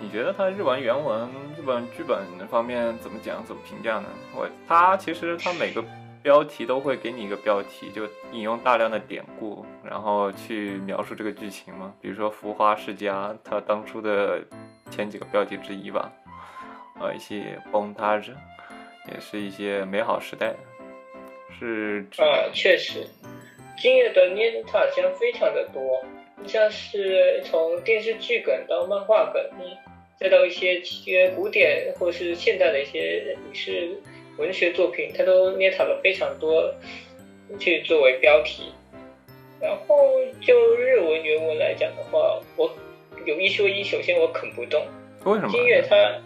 你觉得它日文原文、日本剧本方面怎么讲、怎么评价呢？我它其实它每个标题都会给你一个标题，就引用大量的典故，然后去描述这个剧情嘛。比如说《浮华世家》，它当初的前几个标题之一吧。呃，一些 montage，也是一些美好时代，是。啊，确实，今夜的捏塔将非常的多，像是从电视剧梗到漫画梗，再到一些些古典或是现代的一些影视文学作品，它都捏塔了非常多，去作为标题。然后就日文原文来讲的话，我有一说一，首先我啃不动。为什么？金月它。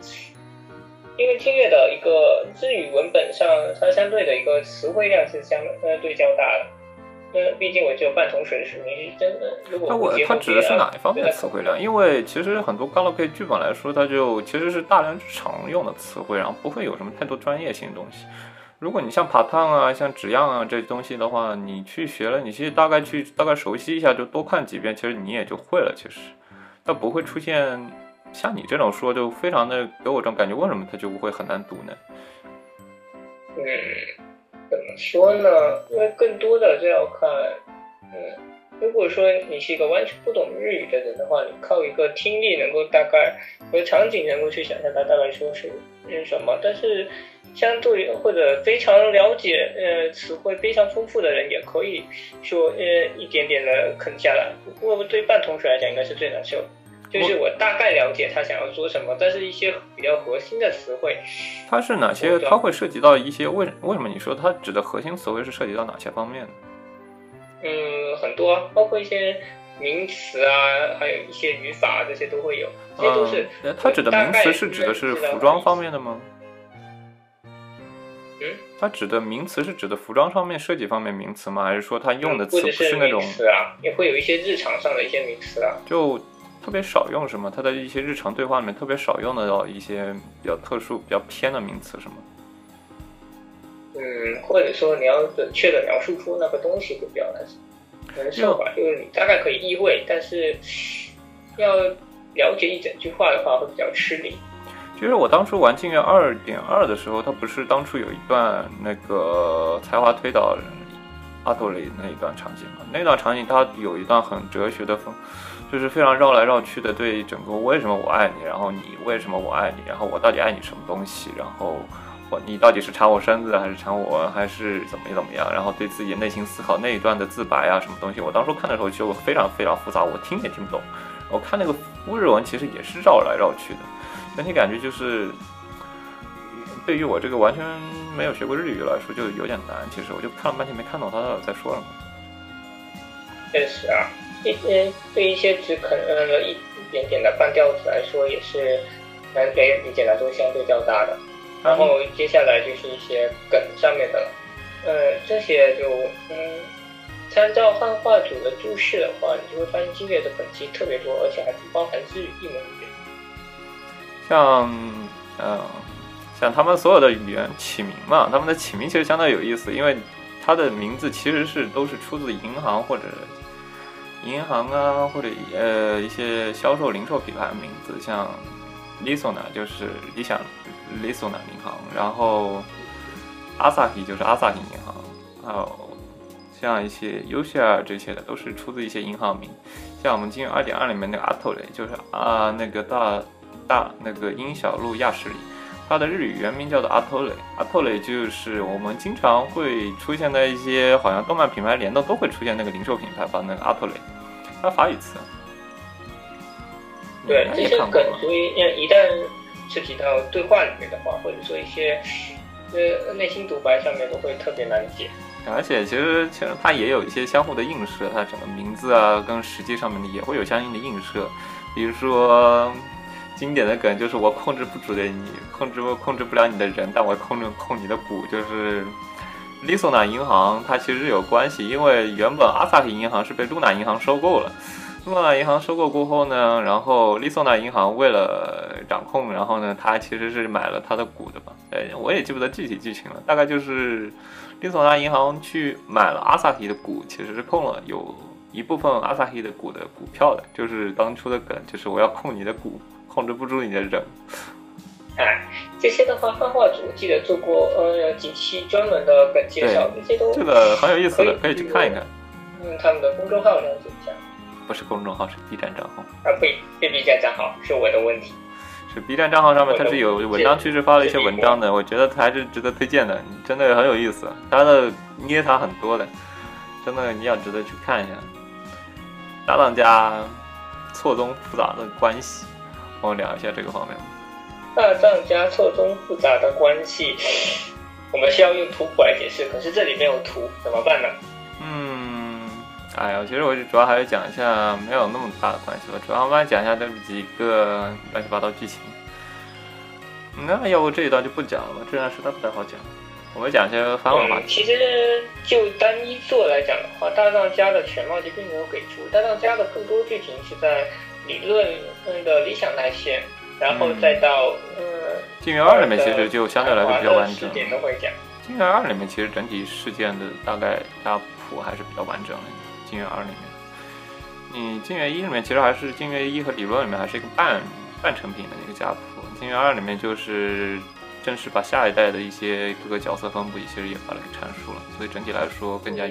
因为金月的一个日语文本上，它相对的一个词汇量是相呃对较大的。那毕竟我只有半桶水的水平，真的如果那我它指的是哪一方面的词汇量？因为其实很多 g a l a 剧本来说，它就其实是大量常用的词汇，然后不会有什么太多专业性的东西。如果你像爬烫啊、像纸样啊这东西的话，你去学了，你其实大概去大概熟悉一下，就多看几遍，其实你也就会了。其实它不会出现。像你这种说就非常的给我这种感觉，为什么它就不会很难读呢？嗯，怎么说呢？因为更多的就要看，嗯，如果说你是一个完全不懂日语的人的话，你靠一个听力能够大概和场景能够去想象它大概说是是什么，但是相对或者非常了解呃词汇非常丰富的人也可以说呃一点点的啃下来。不过对半同学来讲，应该是最难受。就是我大概了解他想要说什么，但是一些比较核心的词汇，它是哪些？它会涉及到一些为为什么你说它指的核心词汇是涉及到哪些方面呢？嗯，很多，包括一些名词啊，还有一些语法，这些都会有。这些都是。它指的名词是指的是服装方面的吗？嗯，它指的名词是指的服装上面设计方面名词吗？还是说它用的词不是那种？词啊，也会有一些日常上的一些名词啊。就。特别少用什么？他的一些日常对话里面特别少用的到一些比较特殊、比较偏的名词什么？嗯，或者说你要准确的描述出那个东西会比较难。难受吧，就是你大概可以意会，但是要了解一整句话的话会比较吃力。其实我当初玩《镜月二点二》的时候，它不是当初有一段那个才华推导阿托里那一段场景嘛？那段场景它有一段很哲学的风。就是非常绕来绕去的，对整个为什么我爱你，然后你为什么我爱你，然后我到底爱你什么东西，然后我你到底是馋我身子还是馋我，还是怎么怎么样，然后对自己内心思考那一段的自白啊，什么东西，我当初看的时候就非常非常复杂，我听也听不懂。我看那个乌日文其实也是绕来绕去的，整体感觉就是对于我这个完全没有学过日语来说就有点难。其实我就看了半天没看懂他到底在说什么。确实啊。一些对一些只可能一一点点的半吊子来说，也是难给理解难度相对较大的。然后接下来就是一些梗上面的了，呃，这些就嗯，参照汉化组的注释的话，你就会发现金月的梗其实特别多，而且还不包含日语一门语言。像嗯，像他们所有的语言起名嘛，他们的起名其实相当有意思，因为它的名字其实是都是出自银行或者。银行啊，或者呃一些销售零售品牌的名字，像 Lisona 就是理想 Lisona 银行，然后 Asahi 就是 Asahi 银行，还有像一些 u s h a 这些的都是出自一些银行名，像我们金融二点二里面那个 Atole 就是啊那个大大那个英小路亚十里。它的日语原名叫做阿托雷，阿托雷就是我们经常会出现在一些好像动漫品牌联动都会出现那个零售品牌吧，那个阿托雷，它法语词。对，这些梗，所以一旦涉及到对话里面的话，或者说一些呃内心独白上面，都会特别难解。而且其实其实它也有一些相互的映射，它整个名字啊跟实际上面的也会有相应的映射，比如说。经典的梗就是我控制不住的你，控制不控制不了你的人，但我控制控你的股。就是 Lisona 银行，它其实有关系，因为原本阿萨奇银行是被露娜银行收购了。露娜银行收购过后呢，然后 Lisona 银行为了掌控，然后呢，它其实是买了它的股的吧？哎，我也记不得具体剧情了，大概就是 Lisona 银行去买了阿萨奇的股，其实是控了有一部分阿萨奇的股的股票的，就是当初的梗，就是我要控你的股。控制不住你的人。哎，这些的话，漫画组记得做过呃几期专门的本介绍，这些都这个很有意思的，可以去看一看。嗯，他们的公众号了解一下。不是公众号，是 B 站账号。啊，不，是 B 站账号，是我的问题。是 B 站账号上面，它是有文章趋势发了一些文章的，我觉得它还是值得推荐的，真的很有意思。它的捏塔很多的，真的你要值得去看一下。搭档家错综复杂的关系，我们聊一下这个方面。大藏家错综复杂的关系，我们需要用图谱来解释，可是这里没有图，怎么办呢？嗯，哎呀，其实我主要还是讲一下没有那么大的关系吧，主要我们讲一下这几个乱七八糟剧情。那要不这一段就不讲了吧，这段实在不太好讲。我们讲一些番外话题。其实就单一作来讲的话，大藏家的全貌就并没有给出，大藏家的更多剧情是在理论的理想那些。然后再到嗯，《镜月二》里面其实就相对来说比较完整。点都会讲。《镜月二》里面其实整体事件的大概大谱还是比较完整的。《镜月二》里面，你《镜月一》里面其实还是《镜月一》和理论里面还是一个半半成品的一个家谱，《镜月二》里面就是正式把下一代的一些各个角色分布，其实也把它给阐述了，所以整体来说更加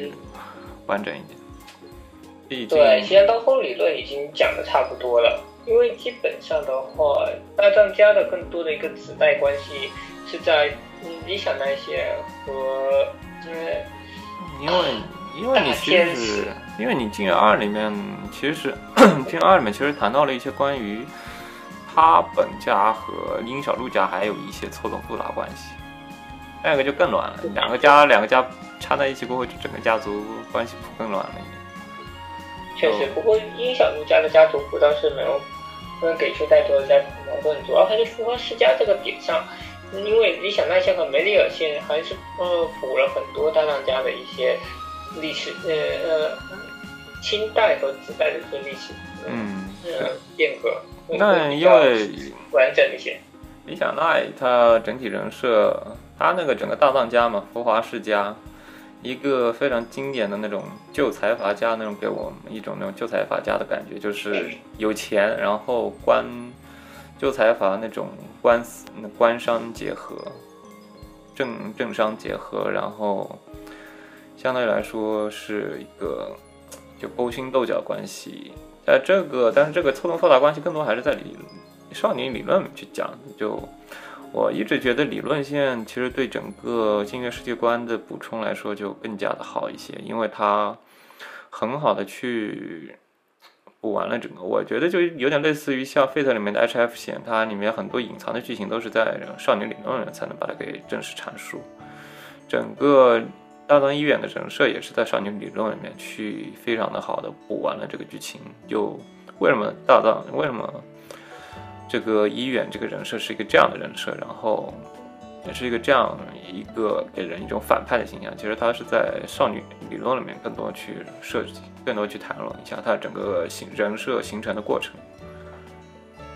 完整一点。对，其实到后理论已经讲的差不多了。因为基本上的话，大藏家的更多的一个子代关系是在嗯理想那些和因为因为因为你其实因为你《镜月二》里面其实《是 进二》里面其实谈到了一些关于他本家和殷小璐家还有一些错综复杂关系，那个就更乱了。两个家两个家掺在一起过后，就整个家族关系更乱了一点。确实，不过殷小璐家的家族谱倒是没有，不能给出太多的家族矛盾，主要还是复活世家这个点上，因为理想奈线和梅里尔线还是呃补了很多大当家的一些历史，呃呃，清代和子代的一些历史，嗯，呃变革。那因为完整一些，理想奈他整体人设，他那个整个大藏家嘛，浮华世家。一个非常经典的那种旧财阀家，那种给我们一种那种旧财阀家的感觉，就是有钱，然后官旧财阀那种官司官商结合，政政商结合，然后相对来说是一个就勾心斗角关系。呃这个，但是这个错综复杂关系更多还是在理少年理论去讲，就。我一直觉得理论线其实对整个星月世界观的补充来说就更加的好一些，因为它很好的去补完了整个。我觉得就有点类似于像 Fate 里面的 HF 线，它里面很多隐藏的剧情都是在少女理论才能把它给正式阐述。整个大藏医院的人设也是在少女理论里面去非常的好的补完了这个剧情。就为什么大藏为什么？这个医院这个人设是一个这样的人设，然后也是一个这样一个给人一种反派的形象。其实他是在少女理论里面更多去设计，更多去谈论一下他整个形人设形成的过程。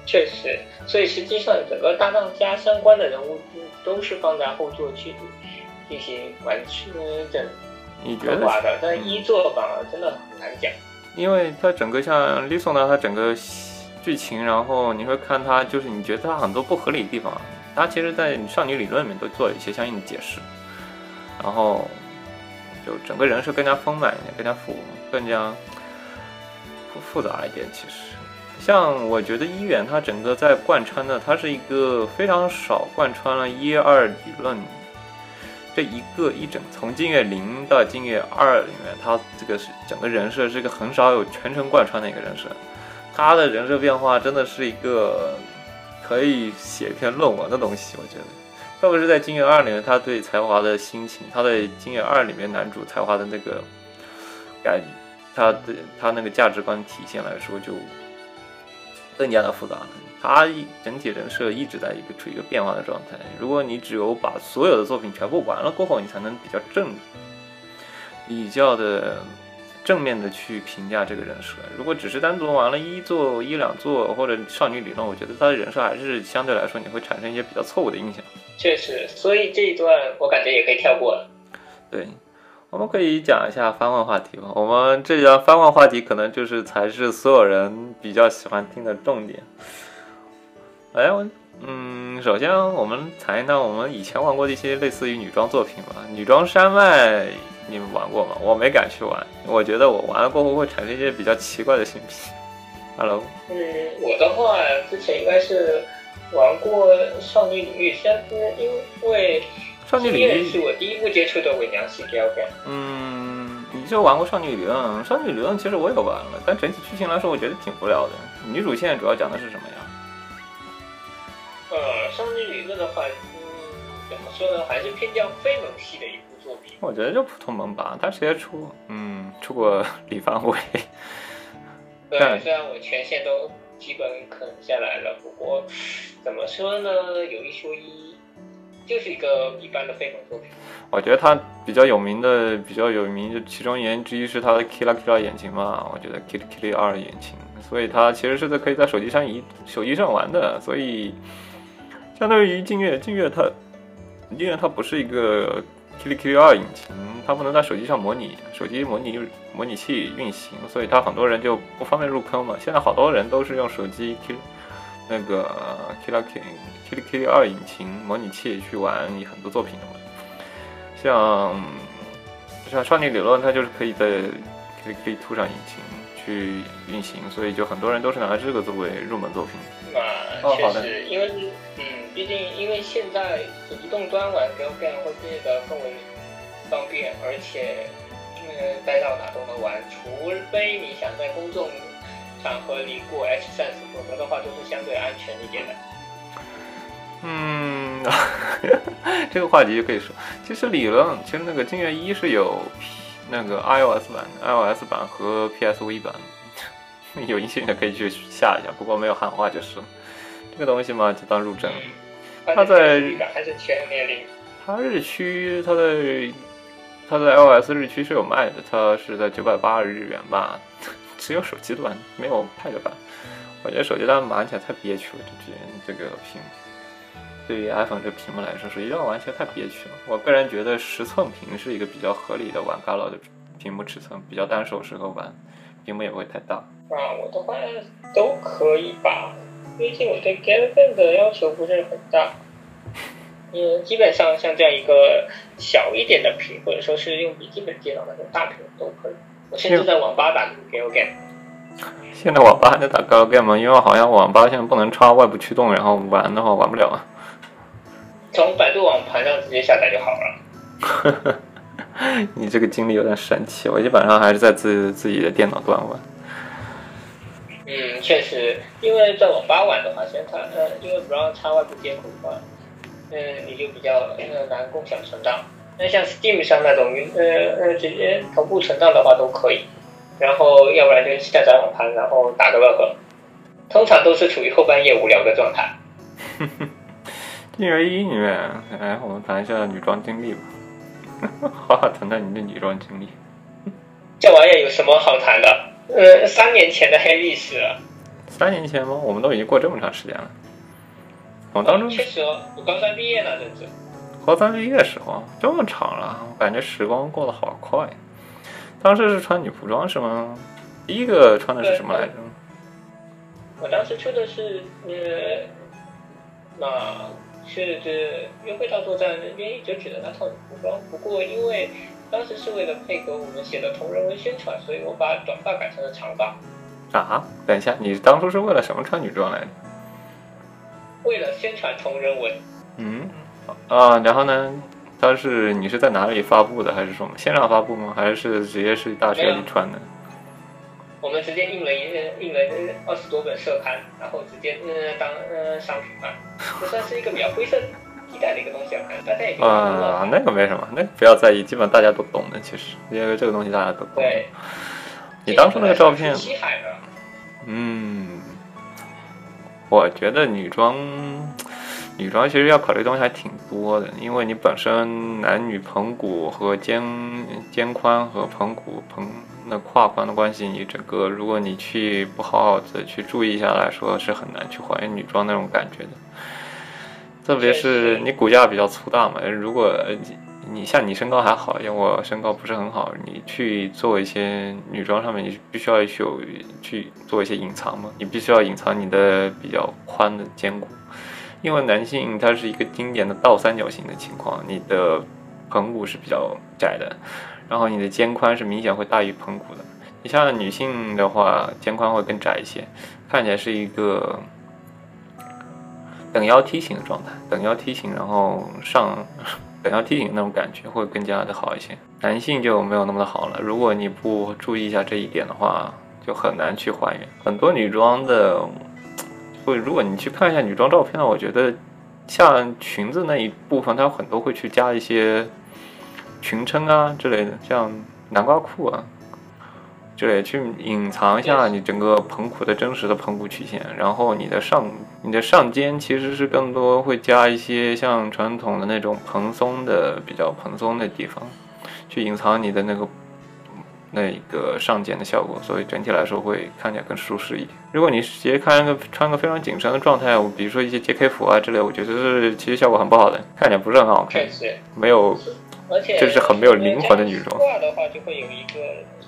确实，所以实际上整个大藏家相关的人物都是放在后座去进行完整你觉得的，但一作反而真的很难讲，因为它整个像 s o 呢，它整个。剧情，然后你会看它，就是你觉得它很多不合理的地方，它其实，在少女理论里面都做了一些相应的解释，然后就整个人设更加丰满一点，更加复，更加复复杂一点。其实，像我觉得一元它整个在贯穿的，它是一个非常少贯穿了一二理论这一个一整，从金月零到金月二里面，他这个是整个人设是一个很少有全程贯穿的一个人设。他的人设变化真的是一个可以写一篇论文的东西，我觉得，特别是在《金月二》里面，他对才华的心情，他在《金月二》里面男主才华的那个感，他的他那个价值观体现来说，就更加的复杂了。他一整体人设一直在一个处于一个变化的状态。如果你只有把所有的作品全部完了过后，你才能比较正，比较的。正面的去评价这个人设，如果只是单独玩了一座一两座或者少女理论，我觉得他的人设还是相对来说你会产生一些比较错误的印象。确实，所以这一段我感觉也可以跳过了。对，我们可以讲一下番外话题吧。我们这段番外话题可能就是才是所有人比较喜欢听的重点。哎，我嗯，首先我们谈一谈我们以前玩过的一些类似于女装作品吧。女装山脉你们玩过吗？我没敢去玩，我觉得我玩了过后会产生一些比较奇怪的性癖。Hello，嗯，我的话之前应该是玩过少女领域，但是因为少女领域是我第一部接触的伪娘系 a l 嗯，你就玩过少女理论？少女理论其实我也玩了，但整体剧情来说，我觉得挺无聊的。女主线主要讲的是什么呀？呃，少女理论的话，嗯，怎么说呢，还是偏向非萌系的一部作品。我觉得就普通萌吧，他直接出，嗯，出过李方伟。对，虽然我全线都基本啃下来了，不过怎么说呢，有一说一，就是一个一般的非萌作品。我觉得他比较有名的，比较有名的其中原因之一是他的 Killa 眼睛嘛，我觉得 Killa 二眼睛，所以它其实是在可以在手机上移手机上玩的，所以。相当于劲月，劲月它，劲月它不是一个 K K 二引擎，它不能在手机上模拟，手机模拟模拟器运行，所以它很多人就不方便入坑嘛。现在好多人都是用手机 K 那个 K K K K 二引擎模拟器去玩很多作品的嘛。像像少女理论，它就是可以在 K K Two 上引擎去运行，所以就很多人都是拿这个作为入门作品。啊，确实，因为嗯。毕竟，因为现在移动端玩 g a l Game 会变得更为方便，而且，嗯，带到哪都能玩，除非你想在公众场合里过 H 三十，否则的话都是相对安全一点的。嗯，这个话题就可以说，其实理论，其实那个金月一是有那个 iOS 版、iOS 版和 PSV 版，有兴趣的可以去下一下，不过没有汉化就是。这个东西嘛，就当入阵。它在还是全年龄。它日区，它在它在 iOS 日区是有卖的，它是在九百八日元吧，只有手机端，没有 Pad 版。我觉得手机端玩起来太憋屈了，这这个屏，对于 iPhone 这屏幕来说，手机端玩起来太憋屈了。我个人觉得十寸屏是一个比较合理的玩 Galo 的屏幕尺寸，比较单手适合玩，屏幕也不会太大。啊，我的话都可以吧。毕竟我对 Game 的要求不是很大，嗯，基本上像这样一个小一点的屏，或者说是用笔记本电脑那种大屏都可以。我甚至在网吧打 Game。现在网吧还能打 Game 吗？因为好像网吧现在不能插外部驱动，然后玩的话玩不了啊。从百度网盘上直接下载就好了。你这个经历有点神奇，我基本上还是在自自己的电脑端玩。嗯，确实，因为在网吧玩的话，现在它呃，因为不让插外部接口的话，嗯，你就比较呃难共享存档。那像 Steam 上那种呃呃直接同步存档的话都可以，然后要不然就下载网盘，然后打个 bug，。通常都是处于后半夜无聊的状态。进人一里面，哎，我们谈一下女装经历吧。好好谈谈你的女装经历。这玩意儿有什么好谈的？呃，三年前的黑历史了。三年前吗？我们都已经过这么长时间了。我当初确实，我高三毕业了，真是。高三毕业的时候，这么长了，我感觉时光过得好快。当时是穿女仆装是吗？第一个穿的是什么来着？我当时穿的是呃，那是这约会大作战那边一直指的那套女仆装，不过因为。当时是为了配合我们写的同人文宣传，所以我把短发改成了长发。啊，等一下，你当初是为了什么穿女装来着？为了宣传同人文。嗯，啊，然后呢？当时你是在哪里发布的，还是什么线上发布吗？还是直接是大学里穿的？我们直接印了一印了二十多本社刊，然后直接呃当呃商品卖，这算是一个比较灰色。替代的一个东西啊，大家也啊，那个没什么，那个不要在意，基本大家都懂的。其实，因为这个东西大家都懂。对，你当初那个照片。嗯，我觉得女装，女装其实要考虑东西还挺多的，因为你本身男女盆骨和肩肩宽和盆骨盆那胯宽的关系，你整个如果你去不好好的去注意一下来说，是很难去还原女装那种感觉的。特别是你骨架比较粗大嘛，如果你像你身高还好，因为我身高不是很好，你去做一些女装上面，你必须要有去做一些隐藏嘛，你必须要隐藏你的比较宽的肩骨，因为男性他是一个经典的倒三角形的情况，你的盆骨是比较窄的，然后你的肩宽是明显会大于盆骨的。你像女性的话，肩宽会更窄一些，看起来是一个。等腰梯形的状态，等腰梯形，然后上 等腰梯形那种感觉会更加的好一些。男性就没有那么的好了。如果你不注意一下这一点的话，就很难去还原。很多女装的，会如果你去看一下女装照片呢，我觉得像裙子那一部分，它有很多会去加一些裙撑啊之类的，像南瓜裤啊。对，去隐藏一下你整个盆骨的真实的盆骨曲线，然后你的上你的上肩其实是更多会加一些像传统的那种蓬松的比较蓬松的地方，去隐藏你的那个那个上肩的效果，所以整体来说会看起来更舒适一点。如果你直接看个穿个非常紧身的状态，我比如说一些 JK 服啊之类，我觉得是其实效果很不好的，看起来不是很好看，没有，而且就是很没有灵魂的女装。的话就会有一个。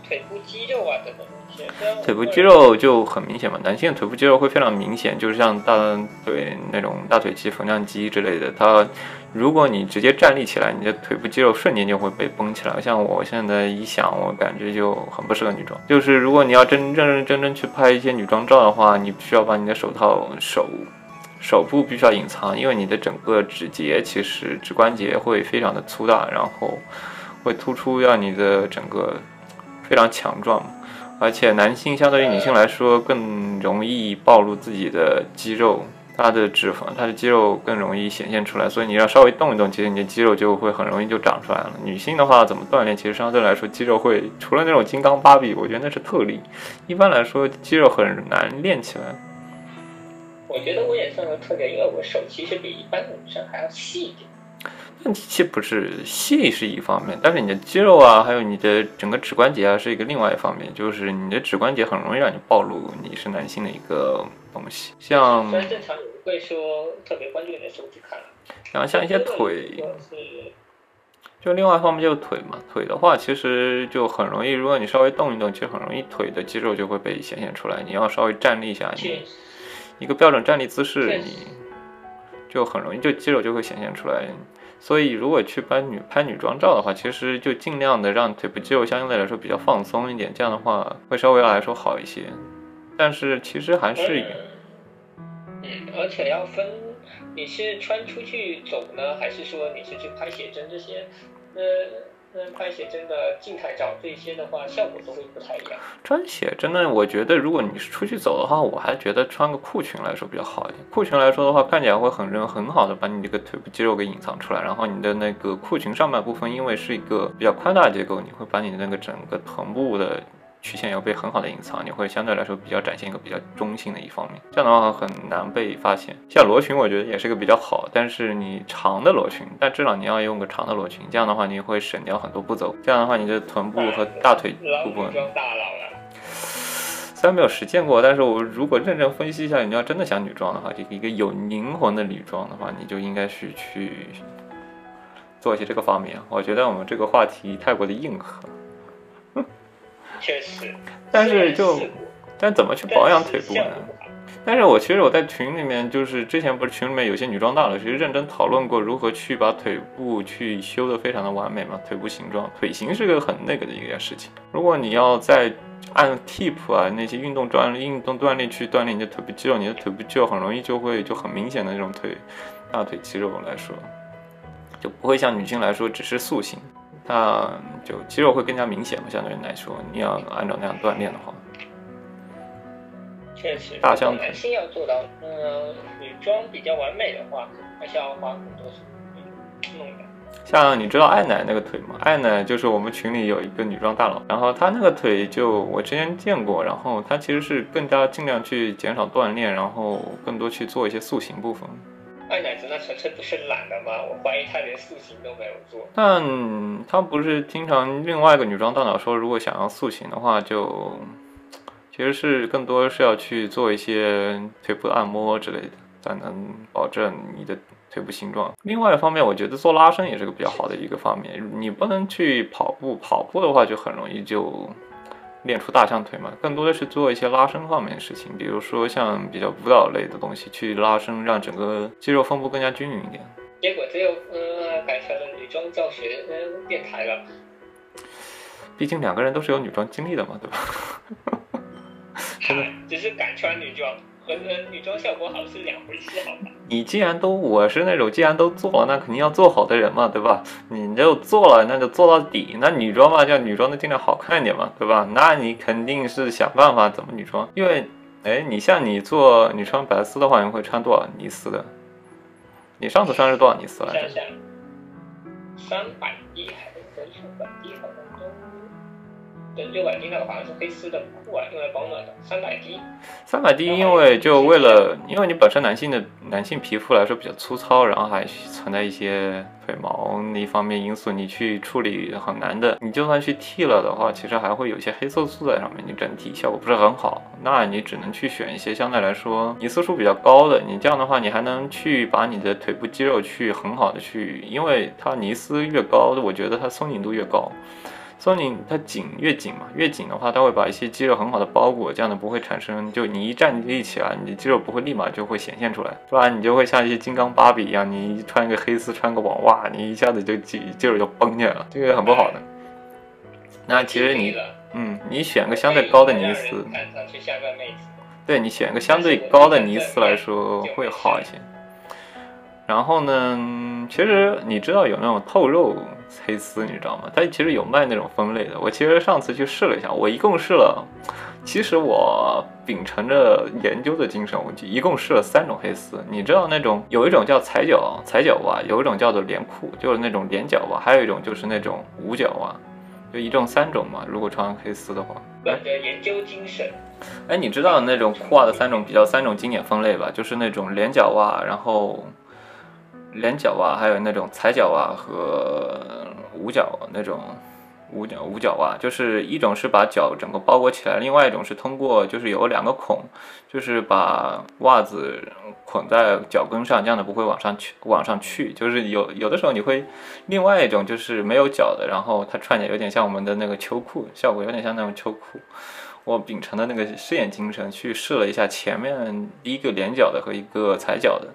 腿部肌肉啊等等腿部肌肉就很明显嘛。男性的腿部肌肉会非常明显，就是像大腿那种大腿肌、缝纫肌之类的。它，如果你直接站立起来，你的腿部肌肉瞬间就会被绷起来。像我现在一想，我感觉就很不适合女装。就是如果你要真认认真真去拍一些女装照的话，你需要把你的手套手手部必须要隐藏，因为你的整个指节其实指关节会非常的粗大，然后会突出，让你的整个。非常强壮，而且男性相对于女性来说更容易暴露自己的肌肉，他的脂肪，他的肌肉更容易显现出来，所以你要稍微动一动，其实你的肌肉就会很容易就长出来了。女性的话怎么锻炼，其实相对来说肌肉会除了那种金刚芭比，我觉得那是特例，一般来说肌肉很难练起来。我觉得我也算个特点，因为我手其实比一般的女生还要细一点。但其实不是细是一方面，但是你的肌肉啊，还有你的整个指关节啊，是一个另外一方面。就是你的指关节很容易让你暴露你是男性的一个东西。像虽然正常，也不会说特别关注你的手指看。然后像一些腿，就另外一方面就是腿嘛。腿的话，其实就很容易，如果你稍微动一动，其实很容易腿的肌肉就会被显现出来。你要稍微站立一下，你一个标准站立姿势，你就很容易就肌肉就会显现出来。所以，如果去拍女拍女装照的话，其实就尽量的让腿部肌肉相对来说比较放松一点，这样的话会稍微来说好一些。但是其实还是，嗯，而且要分你是穿出去走呢，还是说你是去拍写真这些，呃。穿写真的静态照这些的话，效果都会不太一样。穿写真的，我觉得如果你是出去走的话，我还觉得穿个裤裙来说比较好一点。裤裙来说的话，看起来会很很很好的把你这个腿部肌肉给隐藏出来。然后你的那个裤裙上半部分，因为是一个比较宽大结构，你会把你的那个整个臀部的。曲线要被很好的隐藏，你会相对来说比较展现一个比较中性的一方面，这样的话很难被发现。像罗裙，我觉得也是个比较好，但是你长的罗裙，但至少你要用个长的罗裙，这样的话你会省掉很多步骤。这样的话，你的臀部和大腿部分，虽然没有实践过，但是我如果认真分析一下，你要真的想女装的话，这个一个有灵魂的女装的话，你就应该是去做一些这个方面。我觉得我们这个话题太过的硬核。确实，但是就，但怎么去保养腿部呢？但是我其实我在群里面，就是之前不是群里面有些女装大佬，其实认真讨论过如何去把腿部去修的非常的完美嘛。腿部形状，腿型是个很那个的一件事情。如果你要在按 keep 啊那些运动锻运动锻炼去锻炼你的腿部肌肉，你的腿部肌肉很容易就会就很明显的那种腿大腿肌肉来说，就不会像女性来说只是塑形。那就肌肉会更加明显嘛，相对来说，你要按照那样锻炼的话，确实，大象男性要做到，呃，女装比较完美的话，还是要花很多时间弄的。像你知道爱奶那个腿吗？爱奶就是我们群里有一个女装大佬，然后她那个腿就我之前见过，然后她其实是更加尽量去减少锻炼，然后更多去做一些塑形部分。爱奶子那纯粹不是懒的吗？我怀疑他连塑形都没有做。但他不是经常另外一个女装大佬说，如果想要塑形的话，就其实是更多是要去做一些腿部按摩之类的。才能保证你的腿部形状。另外一方面，我觉得做拉伸也是个比较好的一个方面。你不能去跑步，跑步的话就很容易就练出大象腿嘛。更多的是做一些拉伸方面的事情，比如说像比较舞蹈类的东西去拉伸，让整个肌肉分布更加均匀一点。结果只有呃改成了女装教学呃电台了。毕竟两个人都是有女装经历的嘛，对吧？只是敢穿女装和呃女装效果好是两回事，好吧？你既然都我是那种既然都做了，那肯定要做好的人嘛，对吧？你就做了，那就做到底。那女装嘛，叫女装的尽量好看一点嘛，对吧？那你肯定是想办法怎么女装，因为哎，你像你做你穿白丝的话，你会穿多少尼丝的？你上次穿是多少尼丝来着？三百一还是三百一？六百 D 那个好像是黑丝的裤啊，用来保暖的。三百 D，三百 D，因为就为了，因为你本身男性的男性皮肤来说比较粗糙，然后还存在一些腿毛那一方面因素，你去处理很难的。你就算去剃了的话，其实还会有一些黑色素在上面，你整体效果不是很好。那你只能去选一些相对来说尼色素比较高的。你这样的话，你还能去把你的腿部肌肉去很好的去，因为它尼斯越高，我觉得它松紧度越高。松紧它紧越紧嘛，越紧的话，它会把一些肌肉很好的包裹，这样的不会产生，就你一站立起来，你肌肉不会立马就会显现出来，不然你就会像一些金刚芭比一样，你穿一个黑丝，穿个网袜，你一下子就肌肌肉就绷起来了，这个很不好的。那其实你，嗯，你选个相对高的尼斯，对你选个相对高的尼斯来说会好一些。然后呢，其实你知道有那种透肉黑丝，你知道吗？它其实有卖那种分类的。我其实上次去试了一下，我一共试了，其实我秉承着研究的精神，我就一共试了三种黑丝。你知道那种有一种叫踩脚踩脚袜，有一种叫做连裤，就是那种连脚袜，还有一种就是那种无脚袜，就一共三种嘛。如果穿黑丝的话，本着研究精神。哎，你知道那种裤袜的三种比较三种经典分类吧？就是那种连脚袜，然后。连脚袜，还有那种踩脚袜和五脚那种五脚五脚袜，就是一种是把脚整个包裹起来，另外一种是通过就是有两个孔，就是把袜子捆在脚跟上，这样的不会往上去往上去。就是有有的时候你会另外一种就是没有脚的，然后它穿起来有点像我们的那个秋裤，效果有点像那种秋裤。我秉承的那个试验精神去试了一下前面第一个连脚的和一个踩脚的。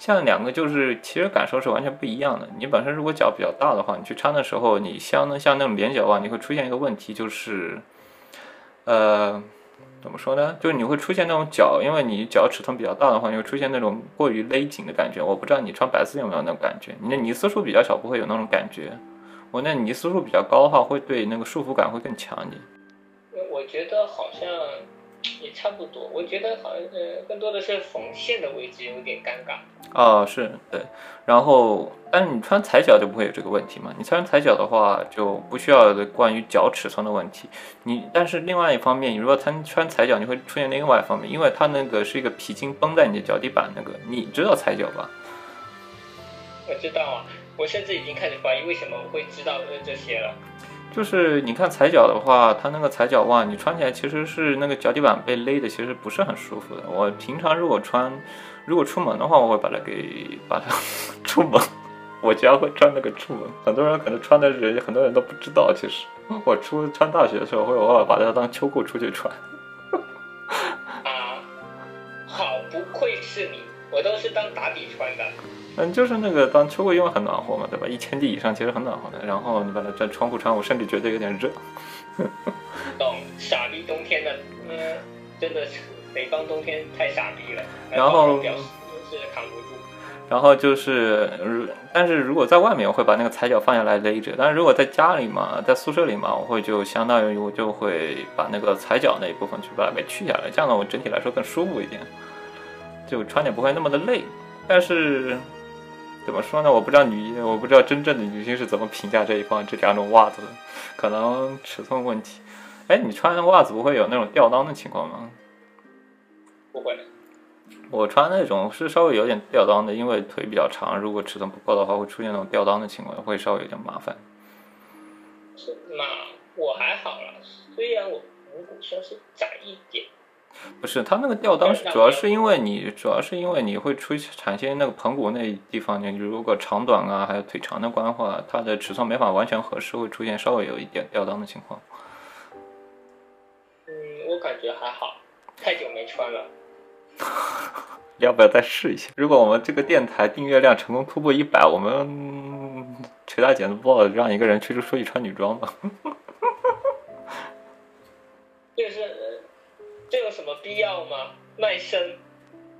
像两个就是其实感受是完全不一样的。你本身如果脚比较大的话，你去穿的时候，你像那像那种连脚袜，你会出现一个问题，就是，呃，怎么说呢？就是你会出现那种脚，因为你脚尺寸比较大的话，你会出现那种过于勒紧的感觉。我不知道你穿白丝有没有那种感觉？你的尼斯数比较小，不会有那种感觉。我那尼斯数比较高的话，会对那个束缚感会更强一点。我觉得好像。也差不多，我觉得好像呃，更多的是缝线的位置有点尴尬。哦，是对，然后，但是你穿踩脚就不会有这个问题嘛？你穿踩脚的话就不需要关于脚尺寸的问题。你但是另外一方面，你如果穿穿踩脚，你会出现另外一方面，因为它那个是一个皮筋绷在你的脚底板那个，你知道踩脚吧？我知道啊，我甚至已经开始怀疑为什么我会知道这些了。就是你看踩脚的话，它那个踩脚袜你穿起来其实是那个脚底板被勒的，其实不是很舒服的。我平常如果穿，如果出门的话，我会把它给把它 出门，我家会穿那个出门。很多人可能穿的人，很多人都不知道，其实我出穿大学的时候会偶尔把它当秋裤出去穿。啊，好不愧是你，我都是当打底穿的。嗯，就是那个当秋裤因为很暖和嘛，对吧？一千度以上其实很暖和的。然后你把它在窗户穿，我甚至觉得有点热。懂，傻逼冬天的，嗯，真的是北方冬天太傻逼了。然后表示是扛不住。然后就是，但是如果在外面，我会把那个踩脚放下来勒着。但是如果在家里嘛，在宿舍里嘛，我会就相当于我就会把那个踩脚那一部分去把它给去下来，这样呢，我整体来说更舒服一点，就穿起不会那么的累。但是。怎么说呢？我不知道女，我不知道真正的女性是怎么评价这一方这两种袜子的，可能尺寸问题。哎，你穿袜子不会有那种掉裆的情况吗？不会。我穿那种是稍微有点掉裆的，因为腿比较长，如果尺寸不够的话，会出现那种掉裆的情况，会稍微有点麻烦。是吗？我还好了，虽然我股骨算是窄一点。不是，它那个吊裆是主要是因为你，主要是因为你会出产生那个盆骨那地方，你如果长短啊，还有腿长的关的话，它的尺寸没法完全合适，会出现稍微有一点吊裆的情况。嗯，我感觉还好，太久没穿了。要不要再试一下？如果我们这个电台订阅量成功突破一百，我们捶大剪子布让一个人去出去穿女装吧。这有什么必要吗？卖身？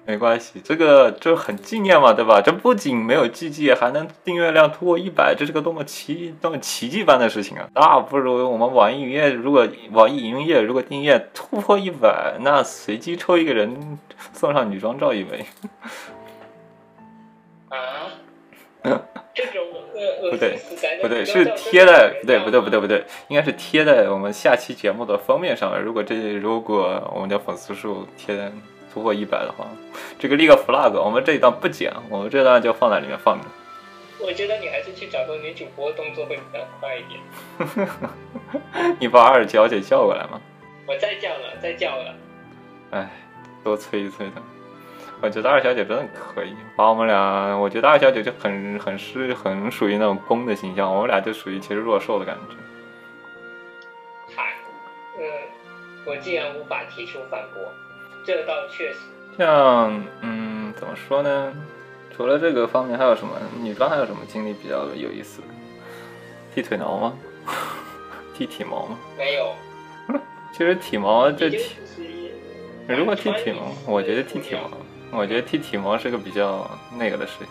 没关系，这个就很纪念嘛，对吧？这不仅没有 GG，还能订阅量突破一百，这是个多么奇、多么奇迹般的事情啊！那不如我们网易云音乐，如果网易云音乐如果订阅突破一百，那随机抽一个人送上女装照一枚。啊？这种不对，不对，是贴在不对，不对，不对，不对，应该是贴在我们下期节目的封面上面。如果这如果我们的粉丝数贴突破一百的话，这个立个 flag，我们这一段不剪，我们这段就放在里面放着。我觉得你还是去找个女主播，动作会比较快一点。你把二小姐叫过来吗？我再叫了，再叫了。哎，多催一催她。我觉得二小姐真的可以，把我们俩，我觉得二小姐就很很是很属于那种攻的形象，我们俩就属于其实弱受的感觉。嗨，嗯，我竟然无法提出反驳，这倒确实。像，嗯，怎么说呢？除了这个方面，还有什么女装还有什么经历比较有意思？剃腿毛吗？剃体毛吗？没有。其实体毛这体，如果剃体毛，我觉得剃体毛。我觉得剃体毛是个比较那个的事情，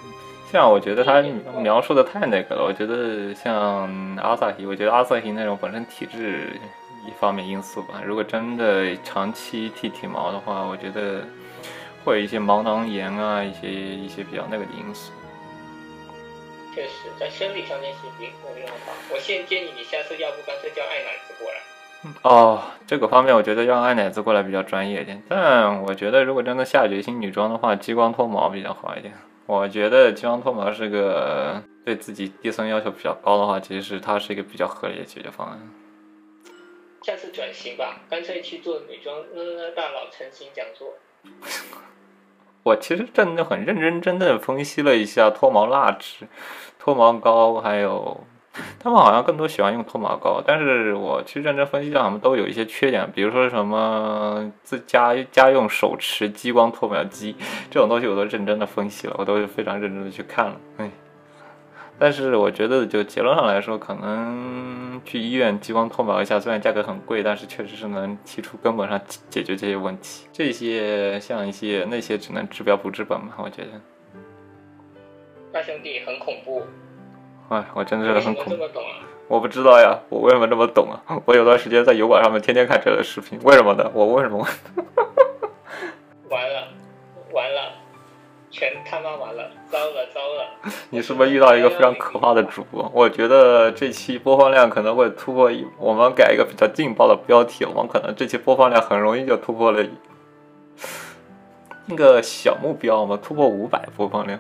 像我觉得他描述的太那个了。我觉得像阿萨希，我觉得阿萨希那种本身体质一方面因素吧。如果真的长期剃体毛的话，我觉得会有一些毛囊炎啊，一些一些比较那个的因素。确实，在生理上面是没有用的。我现建议你下次要不干脆叫爱奶子过来。哦，这个方面我觉得让爱奶子过来比较专业一点。但我觉得如果真的下决心女装的话，激光脱毛比较好一点。我觉得激光脱毛是个对自己自身要求比较高的话，其实它是一个比较合理的解决方案。下次转型吧，干脆去做女装大佬成型讲座。我其实真的很认认真真的分析了一下脱毛蜡纸、脱毛膏还有。他们好像更多喜欢用脱毛膏，但是我去认真分析一下，他们都有一些缺点，比如说什么自家家用手持激光脱毛机这种东西，我都认真的分析了，我都是非常认真的去看了。哎，但是我觉得就结论上来说，可能去医院激光脱毛一下，虽然价格很贵，但是确实是能提出根本上解决这些问题。这些像一些那些只能治标不治本嘛，我觉得。大兄弟很恐怖。哎，我真的是很恐怖，我不知道呀，我为什么这么懂啊？我有段时间在油管上面天天看这个视频，为什么呢？我为什么？完了，完了，全他妈完了，糟了糟了！你是不是遇到一个非常可怕的主播？我觉得这期播放量可能会突破一，我们改一个比较劲爆的标题，我们可能这期播放量很容易就突破了一个小目标我们，突破五百播放量。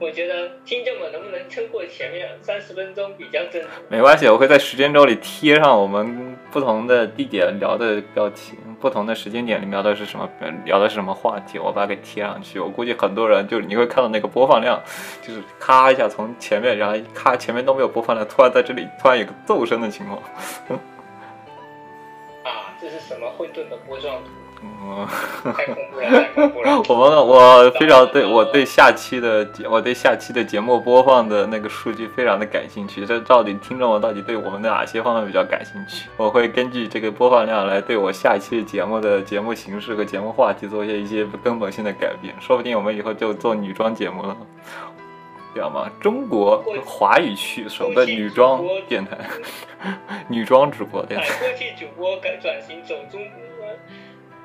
我觉得听众们能不能撑过前面三十分钟比较正常。没关系，我会在时间轴里贴上我们不同的地点聊的标题，不同的时间点里聊的是什么，聊的是什么话题，我把它给贴上去。我估计很多人就是你会看到那个播放量，就是咔一下从前面，然后咔前面都没有播放量，突然在这里突然有个骤升的情况。啊，这是什么混沌的波状图？嗯，太恐怖了！太恐怖了！我们我非常对我对下期的节我对下期的节目播放的那个数据非常的感兴趣。这到底听众们到底对我们的哪些方面比较感兴趣？我会根据这个播放量来对我下期节目的节目形式和节目话题做一些一些根本性的改变。说不定我们以后就做女装节目了，知道吗？中国华语区首个女装电台，女装直播电台。过去主播改转型走中。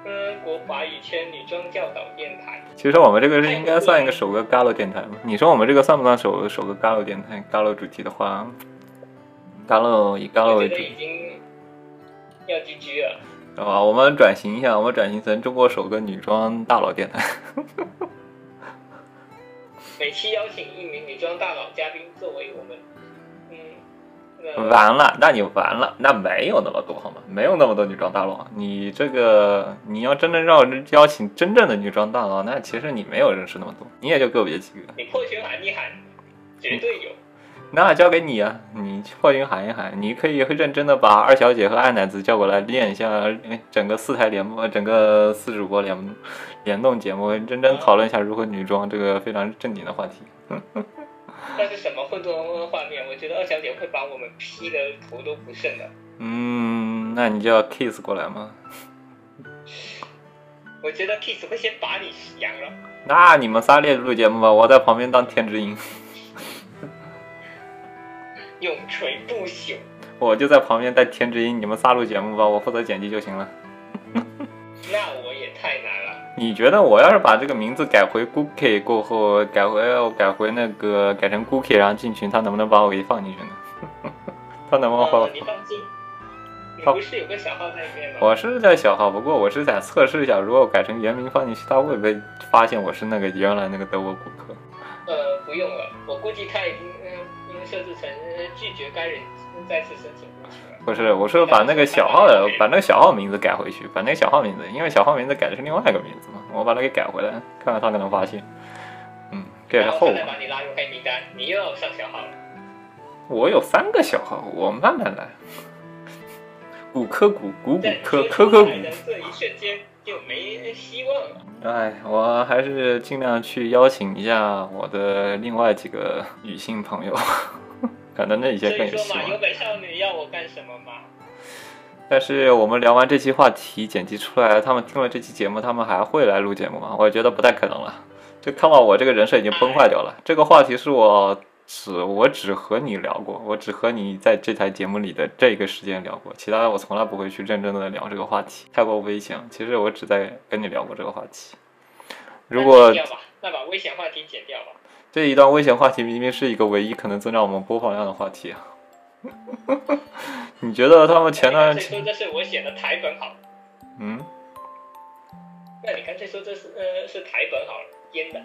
中国华语圈女装教导电台。其实我们这个是应该算一个首个 Galo 电台吗？你说我们这个算不算首首个 Galo 电台？Galo 主题的话，Galo 以 Galo 为主。已经要 GG 了。啊，我们转型一下，我们转型成中国首个女装大佬电台。每期邀请一名女装大佬嘉宾作为我们嗯完了，那你完了，那没有那么多好吗？没有那么多女装大佬。你这个你要真的让人邀请真正的女装大佬，那其实你没有认识那么多，你也就个别几个。你破群喊一喊，绝对有。那交给你啊，你破云喊一喊，你可以会认真的把二小姐和二奶子叫过来练一下整个四台联播，整个四主播联联动节目，认真讨论一下如何女装这个非常正经的话题。那是什么混沌画面？我觉得二小姐会把我们 P 的头都不剩的。嗯，那你就要 kiss 过来吗？我觉得 kiss 会先把你扬了。那你们仨练录节目吧，我在旁边当天之音。永垂不朽。我就在旁边带天之音，你们仨录节目吧，我负责剪辑就行了。那我也太难了。你觉得我要是把这个名字改回 Gookie 过后，改回改回那个改成 Gookie，然后进群，他能不能把我给放进去呢？他能不能放？你放心，你不是有个小号在里面吗？我是在小号，不过我是想测试一下，如果改成原名放进去，他会不会发现我是那个原来那个德国顾客？呃，不用了，我估计他已经。设置成拒绝该人再次申请不是，我说把那个小号的，把那个小号名字改回去，把那个小号名字，因为小号名字改的是另外一个名字嘛，我把它给改回来，看看他能不能发现。嗯，这是后。把你拉入黑名单，你又要上小号了。我有三个小号，我慢慢来。骨科骨，骨骨科科科骨。这一瞬间就没希望了。哎，我还是尽量去邀请一下我的另外几个女性朋友，可能那些更有希望。有本少女要我干什么吗？但是我们聊完这期话题，剪辑出来，他们听了这期节目，他们还会来录节目吗？我觉得不太可能了。就看到我这个人设已经崩坏掉了。这个话题是我。只我只和你聊过，我只和你在这台节目里的这个时间聊过，其他的我从来不会去认真的聊这个话题，太过危险。其实我只在跟你聊过这个话题。如果那把危险话题剪掉吧。这一段危险话题明明是一个唯一可能增长我们播放量的话题啊。你觉得他们前段？说这是我写的台本好。嗯。那你干脆说这是呃是台本好了，编的。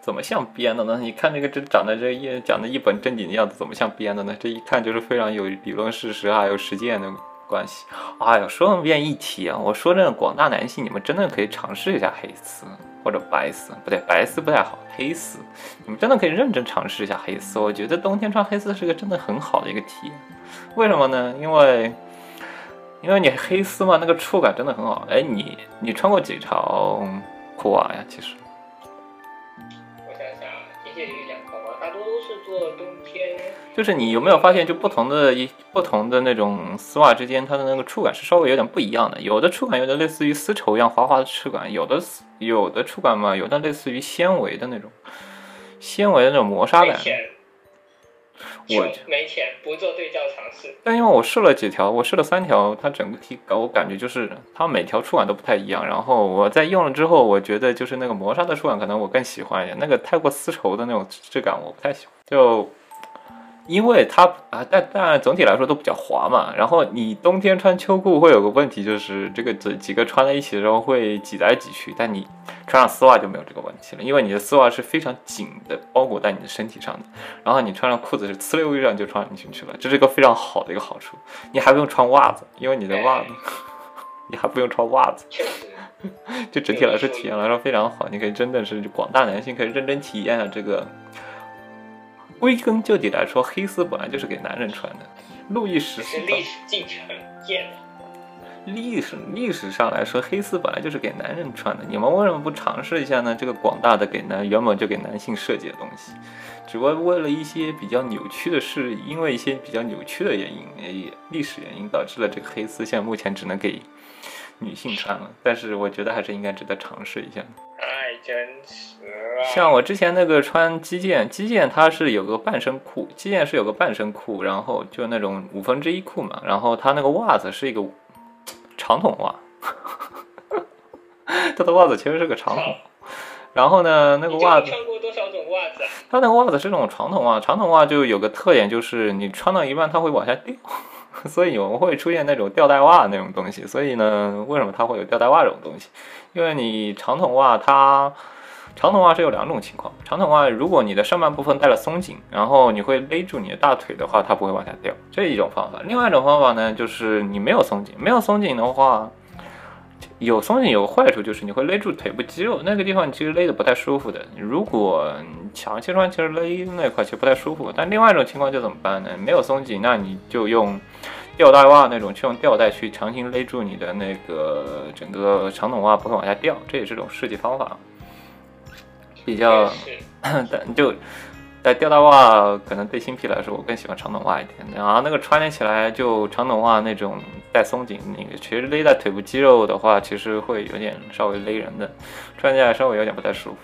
怎么像编的呢？你看那个这长得这一讲的一本正经的样子，怎么像编的呢？这一看就是非常有理论事实还有实践的关系。哎呀，说那么一提啊，我说真的，广大男性，你们真的可以尝试一下黑丝或者白丝，不对，白丝不太好，黑丝，你们真的可以认真尝试一下黑丝。我觉得冬天穿黑丝是个真的很好的一个体验。为什么呢？因为因为你黑丝嘛，那个触感真的很好。哎，你你穿过几条裤袜呀？其实。我想想，今年有两条吧，大多都是做冬天就是你有没有发现，就不同的一不同的那种丝袜之间，它的那个触感是稍微有点不一样的。有的触感有点类似于丝绸一样滑滑的触感，有的有的触感嘛，有的类似于纤维的那种纤维的那种磨砂感。我没钱，不做对焦尝试。但因为我试了几条，我试了三条，它整个体感我感觉就是它每条触感都不太一样。然后我在用了之后，我觉得就是那个磨砂的触感可能我更喜欢一点，那个太过丝绸的那种质感我不太喜欢。就。因为它啊，但但总体来说都比较滑嘛。然后你冬天穿秋裤会有个问题，就是这个几几个穿在一起的时候会挤来挤去。但你穿上丝袜就没有这个问题了，因为你的丝袜是非常紧的包裹在你的身体上的。然后你穿上裤子是呲溜一下就穿进去了，这是一个非常好的一个好处。你还不用穿袜子，因为你的袜子，你还不用穿袜子，就整体来说体验来说非常好。你可以真的是广大男性可以认真体验这个。归根究底来说，黑丝本来就是给男人穿的。路易十四历史进程变了。历史历史上来说，黑丝本来就是给男人穿的。你们为什么不尝试一下呢？这个广大的给男原本就给男性设计的东西，只不过为了一些比较扭曲的事，因为一些比较扭曲的原因，也历史原因导致了这个黑丝现在目前只能给女性穿了。但是我觉得还是应该值得尝试一下。太真实。像我之前那个穿击剑，击剑它是有个半身裤，击剑是有个半身裤，然后就那种五分之一裤嘛，然后它那个袜子是一个长筒袜，它的袜子其实是个长筒，然后呢那个袜子穿过多少种袜子？它那个袜子是那种长筒袜，长筒袜就有个特点就是你穿到一半它会往下掉，所以我们会出现那种吊带袜那种东西。所以呢，为什么它会有吊带袜这种东西？因为你长筒袜它。长筒袜是有两种情况，长筒袜如果你的上半部分带了松紧，然后你会勒住你的大腿的话，它不会往下掉，这一种方法。另外一种方法呢，就是你没有松紧，没有松紧的话，有松紧有个坏处就是你会勒住腿部肌肉，那个地方其实勒的不太舒服的。如果长期穿，其实勒那块其实不太舒服。但另外一种情况就怎么办呢？没有松紧，那你就用吊带袜那种，去用吊带去强行勒住你的那个整个长筒袜不会往下掉，这也是种设计方法。比较，但就带吊带袜，可能对新皮来说，我更喜欢长筒袜一点。然后那个穿起来就长筒袜那种带松紧，那个其实勒在腿部肌肉的话，其实会有点稍微勒人的，穿起来稍微有点不太舒服。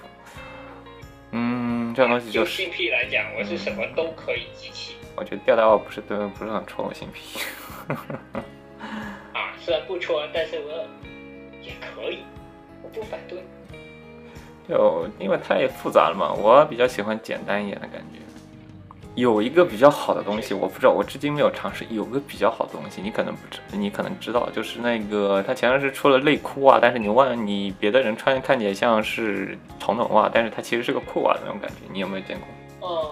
嗯，这样东西就新皮来讲，我是什么都可以集齐。我觉得吊带袜不是对，不是很戳我新皮。啊，虽然不戳，但是我也可以，我不反对。就因为太复杂了嘛，我比较喜欢简单一点的感觉。有一个比较好的东西，我不知道，我至今没有尝试。有个比较好的东西，你可能不知，你可能知道，就是那个它前段时出了内裤袜，但是你忘你别的人穿看起来像是长筒袜，但是它其实是个裤袜的那种感觉，你有没有见过？呃，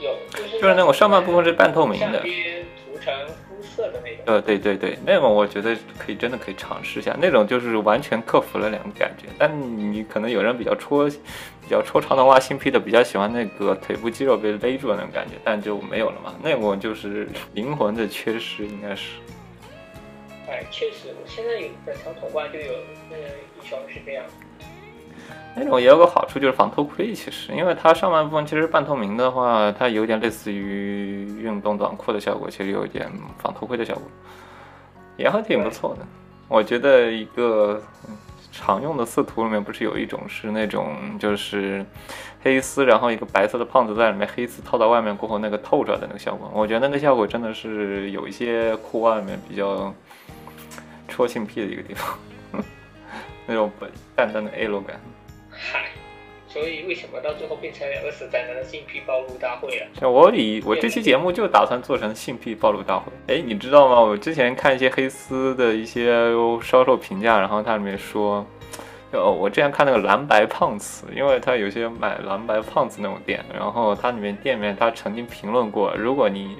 有，就是就是那种上半部分是半透明的。涂成色的那种，呃，对对对，那种我觉得可以，真的可以尝试一下。那种就是完全克服了两个感觉。但你可能有人比较戳，比较戳长筒袜新批的，比较喜欢那个腿部肌肉被勒住的那种感觉，但就没有了嘛。那种就是灵魂的缺失，应该是。哎，确实，我现在有的长筒袜就有那一双是这样。那种也有个好处，就是防偷窥。其实，因为它上半部分其实半透明的话，它有点类似于运动短裤的效果，其实有一点防偷窥的效果，也还挺不错的。我觉得一个常用的色图里面，不是有一种是那种就是黑丝，然后一个白色的胖子在里面，黑丝套到外面过后那个透出来的那个效果，我觉得那个效果真的是有一些裤袜里面比较戳性癖的一个地方，那种淡淡的 A 露感。嗨，所以为什么到最后变成两个死宅男的性癖暴露大会了？像我以我这期节目就打算做成性癖暴露大会。哎，你知道吗？我之前看一些黑丝的一些销售评价，然后它里面说，就我之前看那个蓝白胖子，因为他有些买蓝白胖子那种店，然后它里面店面他曾经评论过，如果你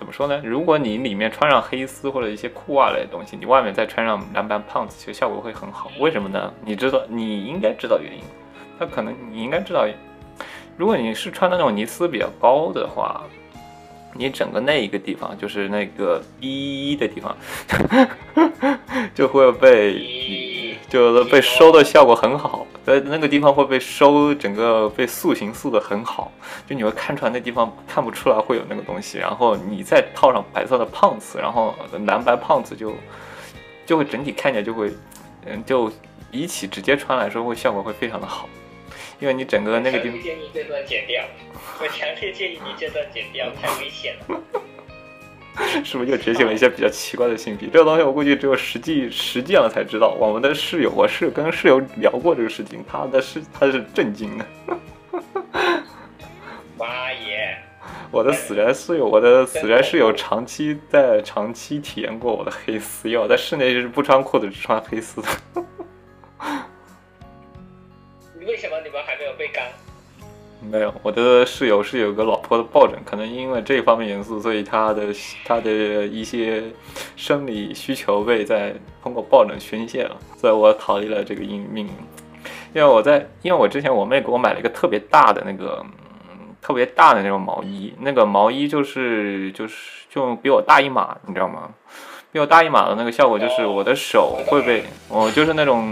怎么说呢？如果你里面穿上黑丝或者一些裤袜类的东西，你外面再穿上蓝白胖子，其实效果会很好。为什么呢？你知道，你应该知道原因。它可能你应该知道，如果你是穿的那种呢丝比较高的话，你整个那一个地方，就是那个一的地方，就会被。就是被收的效果很好，在那个地方会被收，整个被塑形塑的很好，就你会看出来那地方看不出来会有那个东西，然后你再套上白色的胖子，然后蓝白胖子就就会整体看起来就会，嗯，就比起直接穿来说会效果会非常的好，因为你整个那个地方。建议这段剪掉，我强烈建议你这段剪掉，太危险了。是不是又觉醒了一些比较奇怪的性癖？这个东西我估计只有实际实践了才知道。我们的室友，我是跟室友聊过这个事情，他的是他是震惊的。妈耶！我的死宅室友，我的死宅室友长期在长期体验过我的黑丝，要在室内就是不穿裤子，只穿黑丝。为没有，我的室友是有个老婆的抱枕，可能因为这方面因素，所以他的他的一些生理需求被在通过抱枕宣泄了，所以我逃离了这个命命运。因为我在，因为我之前我妹给我买了一个特别大的那个，特别大的那种毛衣，那个毛衣就是就是就比我大一码，你知道吗？比我大一码的那个效果就是我的手会被，我就是那种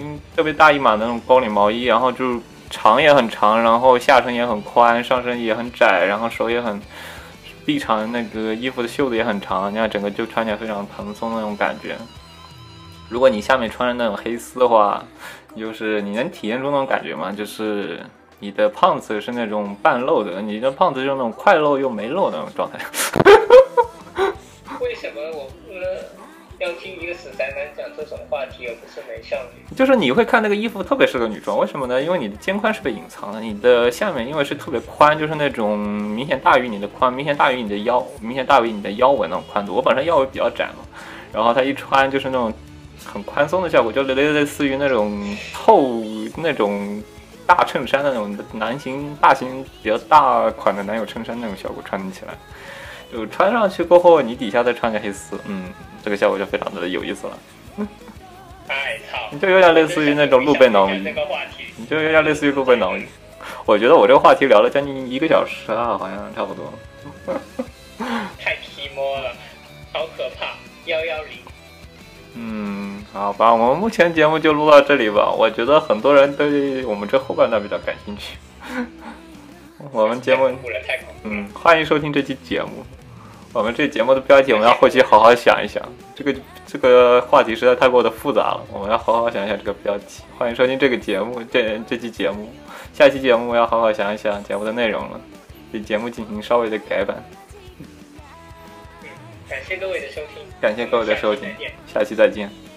嗯特别大一码那种高领毛衣，然后就。长也很长，然后下身也很宽，上身也很窄，然后手也很臂长，那个衣服的袖子也很长，你看整个就穿起来非常蓬松那种感觉。如果你下面穿着那种黑丝的话，就是你能体验出那种感觉吗？就是你的胖子是那种半露的，你的胖子就是那种快露又没露的那种状态。为什么我？要听一个死宅男讲这种话题，而不是美少女。就是你会看那个衣服特别适合女装，为什么呢？因为你的肩宽是被隐藏的，你的下面因为是特别宽，就是那种明显大于你的宽，明显大于你的腰，明显大于你的腰围那种宽度。我本身腰围比较窄嘛，然后它一穿就是那种很宽松的效果，就类类似于那种透那种大衬衫的那种男型大型比较大款的男友衬衫那种效果穿起来，就穿上去过后，你底下再穿个黑丝，嗯，这个效果就非常的有意思了。哎操！你就有点类似于那种露背脑衣，你就有点类似于露背脑衣。我觉得我这个话题聊了将近一个小时啊，好像差不多。太皮摸了，好可怕！幺幺零。嗯，好吧，我们目前节目就录到这里吧。我觉得很多人对我们这后半段比较感兴趣。我们节目，嗯，欢迎收听这期节目。我们这节目的标题，我们要后期好好想一想。这个这个话题实在太过的复杂了，我们要好好想一想这个标题。欢迎收听这个节目，这这期节目，下期节目要好好想一想节目的内容了，对节目进行稍微的改版。感谢各位的收听，感谢各位的收听，下期再见。